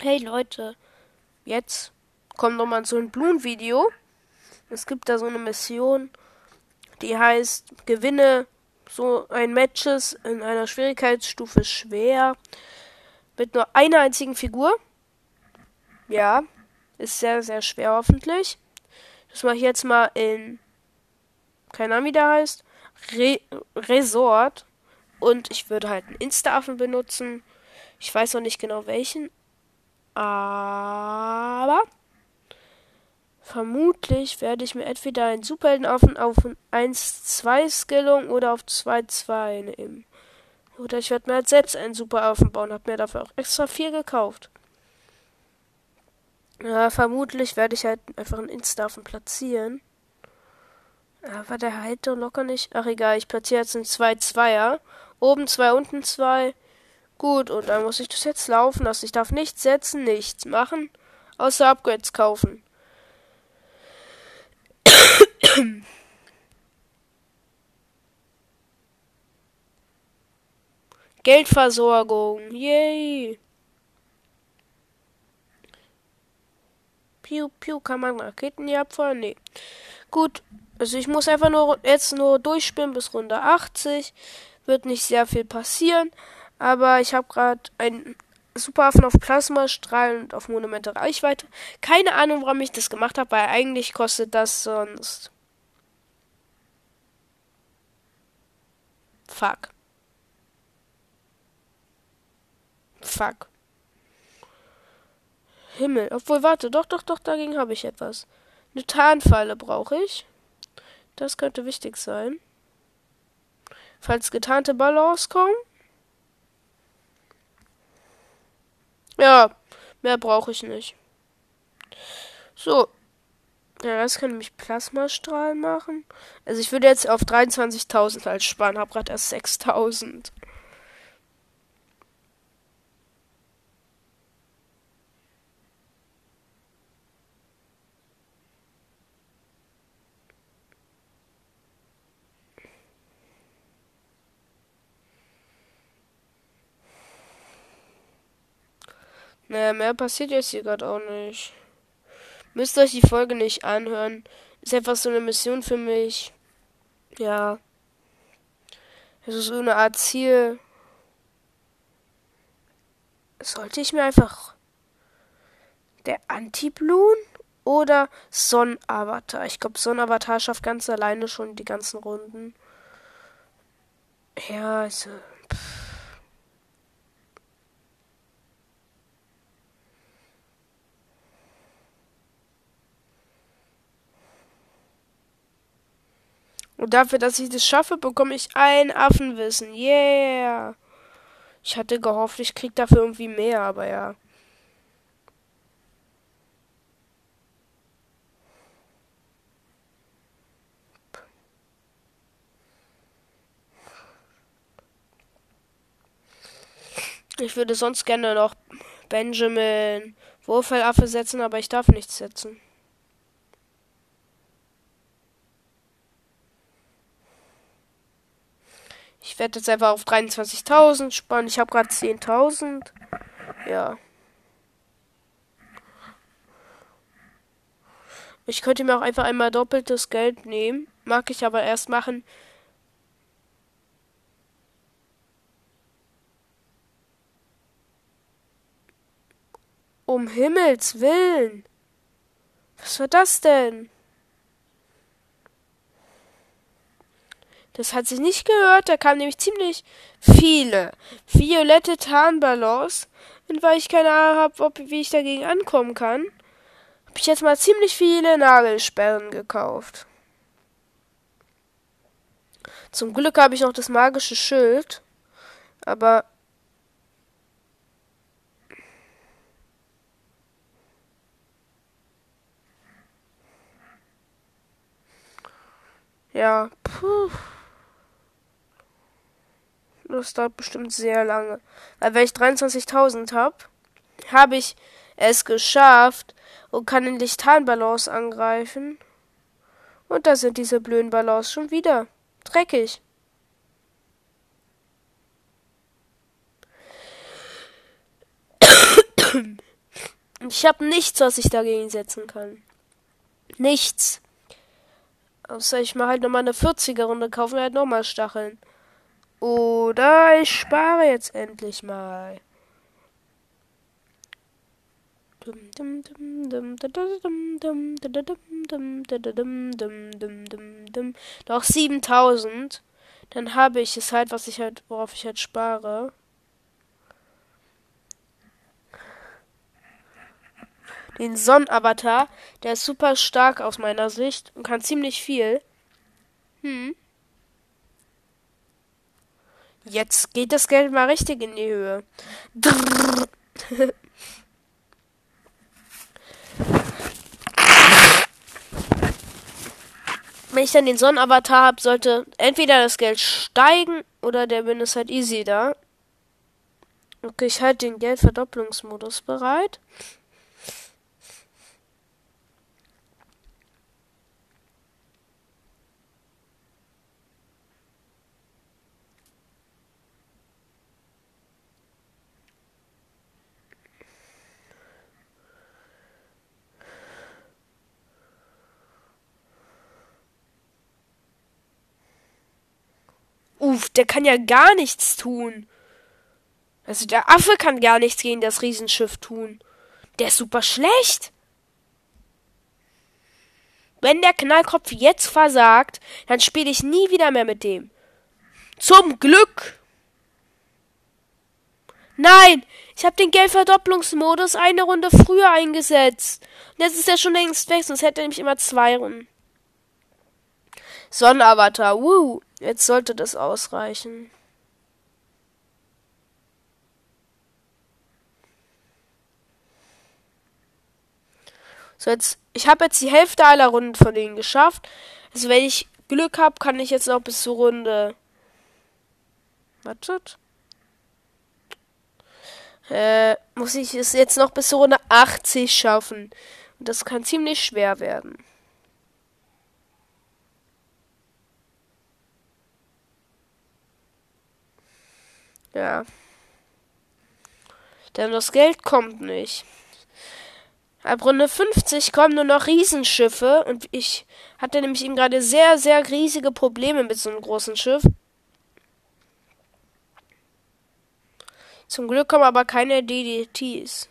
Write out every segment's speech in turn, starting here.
Hey Leute, jetzt kommt nochmal so ein Bloon-Video. Es gibt da so eine Mission, die heißt Gewinne so ein Matches in einer Schwierigkeitsstufe schwer mit nur einer einzigen Figur. Ja, ist sehr, sehr schwer hoffentlich. Das mache ich jetzt mal in, keine Ahnung wie der heißt, Re Resort. Und ich würde halt einen Insta-Affen benutzen. Ich weiß noch nicht genau welchen. Aber vermutlich werde ich mir entweder einen Superheldenaffen auf 1-2 Skillung oder auf 2-2 nehmen. Oder ich werde mir halt selbst einen Superaffen bauen. Hab mir dafür auch extra vier gekauft. Ja, vermutlich werde ich halt einfach einen Instaffen platzieren. Aber der halt doch locker nicht. Ach egal, ich platziere jetzt einen 2-2er. Oben zwei, unten zwei. Gut, und dann muss ich das jetzt laufen lassen. Ich darf nichts setzen, nichts machen, außer Upgrades kaufen. Geldversorgung. Yay. Piu, piu, kann man Raketen hier abfeuern? Nee. Gut, also ich muss einfach nur jetzt nur durchspielen bis Runde 80. Wird nicht sehr viel passieren. Aber ich habe gerade einen Superaffen auf Plasmastrahlen und auf Monumente Reichweite. Keine Ahnung, warum ich das gemacht habe, weil eigentlich kostet das sonst. Fuck. Fuck. Himmel. Obwohl, warte, doch, doch, doch, dagegen habe ich etwas. Eine Tarnfalle brauche ich. Das könnte wichtig sein. Falls getarnte Ballons kommen. Ja, mehr brauche ich nicht. So. Ja, das kann nämlich Plasmastrahlen machen. Also ich würde jetzt auf 23.000 halt sparen. Hab gerade erst 6.000. Naja, mehr passiert jetzt hier gerade auch nicht. Müsst euch die Folge nicht anhören. Ist einfach so eine Mission für mich. Ja. Es ist so eine Art Ziel. Sollte ich mir einfach der Anti-Bloon oder Sonnenavatar? Ich glaube, Sonnenavatar schafft ganz alleine schon die ganzen Runden. Ja, also. Und dafür, dass ich das schaffe, bekomme ich ein Affenwissen. Yeah. Ich hatte gehofft, ich krieg dafür irgendwie mehr, aber ja. Ich würde sonst gerne noch Benjamin Wurfelaffe setzen, aber ich darf nichts setzen. Ich werde jetzt einfach auf 23.000 sparen. Ich habe gerade 10.000. Ja. Ich könnte mir auch einfach einmal doppeltes Geld nehmen. Mag ich aber erst machen. Um Himmels Willen. Was war das denn? Das hat sich nicht gehört. Da kamen nämlich ziemlich viele violette Tarnballons. Und weil ich keine Ahnung habe, wie ich dagegen ankommen kann, habe ich jetzt mal ziemlich viele Nagelsperren gekauft. Zum Glück habe ich noch das magische Schild. Aber ja, puh. Das dauert bestimmt sehr lange. Weil wenn ich 23.000 habe, habe ich es geschafft und kann den Lichtanbalance angreifen. Und da sind diese blöden Ballons schon wieder. Dreckig. Ich habe nichts, was ich dagegen setzen kann. Nichts. Außer ich mal halt nochmal eine 40er-Runde kaufen halt nochmal Stacheln. Oder ich spare jetzt endlich mal. Doch 7000. Dann habe ich es halt, was ich halt, worauf ich halt spare. Den Sonnenavatar. Der ist super stark aus meiner Sicht und kann ziemlich viel. Hm. Jetzt geht das Geld mal richtig in die Höhe. Wenn ich dann den Sonnenavatar habe, sollte entweder das Geld steigen oder der Win ist halt easy da. Okay, ich halte den Geldverdopplungsmodus bereit. Uff, der kann ja gar nichts tun. Also der Affe kann gar nichts gegen das Riesenschiff tun. Der ist super schlecht. Wenn der Knallkopf jetzt versagt, dann spiele ich nie wieder mehr mit dem. Zum Glück. Nein, ich habe den Geldverdopplungsmodus eine Runde früher eingesetzt. Und jetzt ist er schon längst weg, sonst hätte er nämlich immer zwei Runden. Sonnenavatar, wuh. Jetzt sollte das ausreichen. So, jetzt, ich habe jetzt die Hälfte aller Runden von denen geschafft. Also, wenn ich Glück habe, kann ich jetzt noch bis zur Runde. Wartet. Äh, muss ich es jetzt noch bis zur Runde 80 schaffen. Und das kann ziemlich schwer werden. Ja. Denn das Geld kommt nicht. Ab Runde 50 kommen nur noch Riesenschiffe und ich hatte nämlich eben gerade sehr, sehr riesige Probleme mit so einem großen Schiff. Zum Glück kommen aber keine DDTs.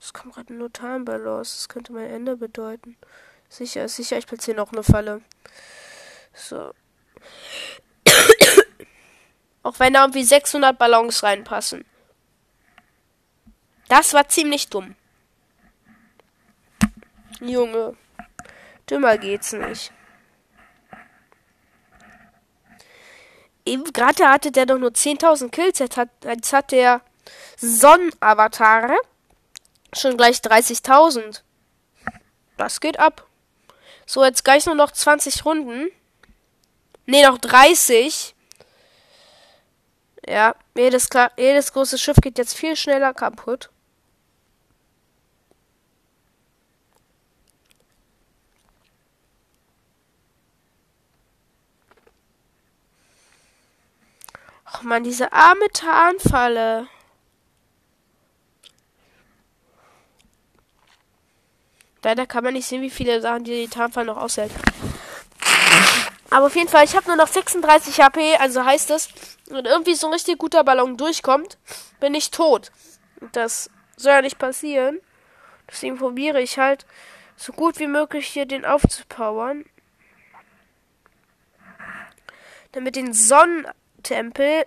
Es kommt gerade ein Notarnball los. Das könnte mein Ende bedeuten. Sicher, sicher, ich platziere noch eine Falle. So. Auch wenn da irgendwie 600 Ballons reinpassen. Das war ziemlich dumm. Junge. Dümmer geht's nicht. Eben gerade hatte der doch nur 10.000 Kills. Jetzt hat, jetzt hat der Sonnenavatar schon gleich 30.000. Das geht ab. So, jetzt gleich nur noch 20 Runden. Ne, noch 30. Ja, jedes, jedes große Schiff geht jetzt viel schneller kaputt. Ach man, diese arme Tarnfalle. Leider kann man nicht sehen, wie viele Sachen die, die Tarnfalle noch aushält. Aber auf jeden Fall, ich habe nur noch 36 HP, also heißt es, wenn irgendwie so ein richtig guter Ballon durchkommt, bin ich tot. Das soll ja nicht passieren. Deswegen probiere ich halt, so gut wie möglich hier den aufzupowern. Damit den Sonnentempel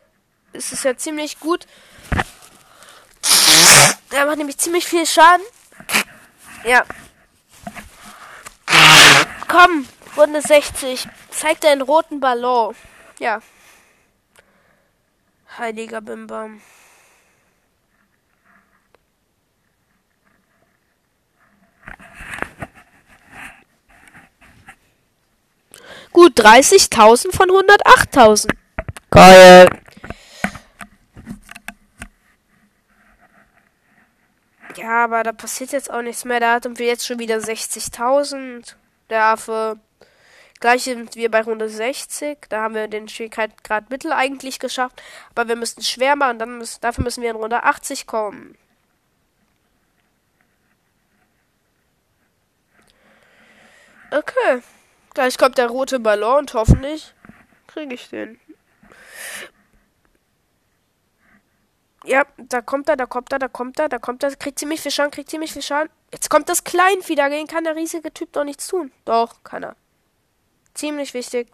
ist es ja ziemlich gut. Er macht nämlich ziemlich viel Schaden. Ja. Komm, Runde 60. Zeig deinen roten Ballon. Ja. Heiliger Bimbam. Gut, 30.000 von 108.000. Geil. Ja, aber da passiert jetzt auch nichts mehr. Da hatten wir jetzt schon wieder 60.000. Der Affe. Gleich sind wir bei Runde 60. Da haben wir den Schwierigkeitsgrad Mittel eigentlich geschafft. Aber wir müssten schwer machen. Dann müssen, dafür müssen wir in Runde 80 kommen. Okay. Gleich kommt der rote Ballon und hoffentlich kriege ich den. Ja, da kommt er, da kommt er, da kommt er, da kommt er. Kriegt ziemlich viel Schaden, kriegt ziemlich viel Schaden. Jetzt kommt das Kleinvieh, dagegen kann der riesige Typ doch nichts tun. Doch, kann er. Ziemlich wichtig.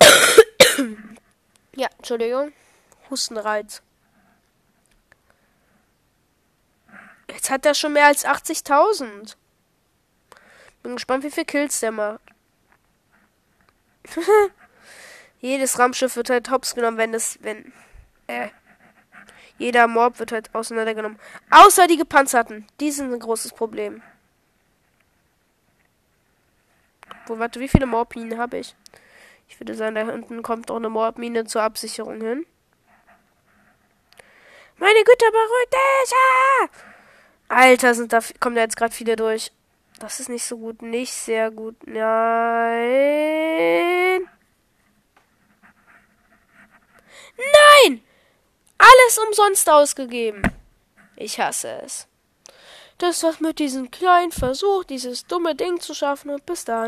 ja, Entschuldigung. Hustenreiz. Jetzt hat er schon mehr als 80.000. Bin gespannt, wie viel Kills der macht. Jedes Raumschiff wird halt hops genommen, wenn es, wenn, äh, jeder Mob wird halt auseinandergenommen. Außer die Gepanzerten. Die sind ein großes Problem. Wo, warte, wie viele Morbminen habe ich? Ich würde sagen, da hinten kommt auch eine Morbmine zur Absicherung hin. Meine Güte, beruhigt dich! Ah! Alter, sind da, kommen da jetzt gerade viele durch. Das ist nicht so gut, nicht sehr gut. Nein! Nein! Alles umsonst ausgegeben. Ich hasse es. Das war's mit diesem kleinen Versuch, dieses dumme Ding zu schaffen und bis dann.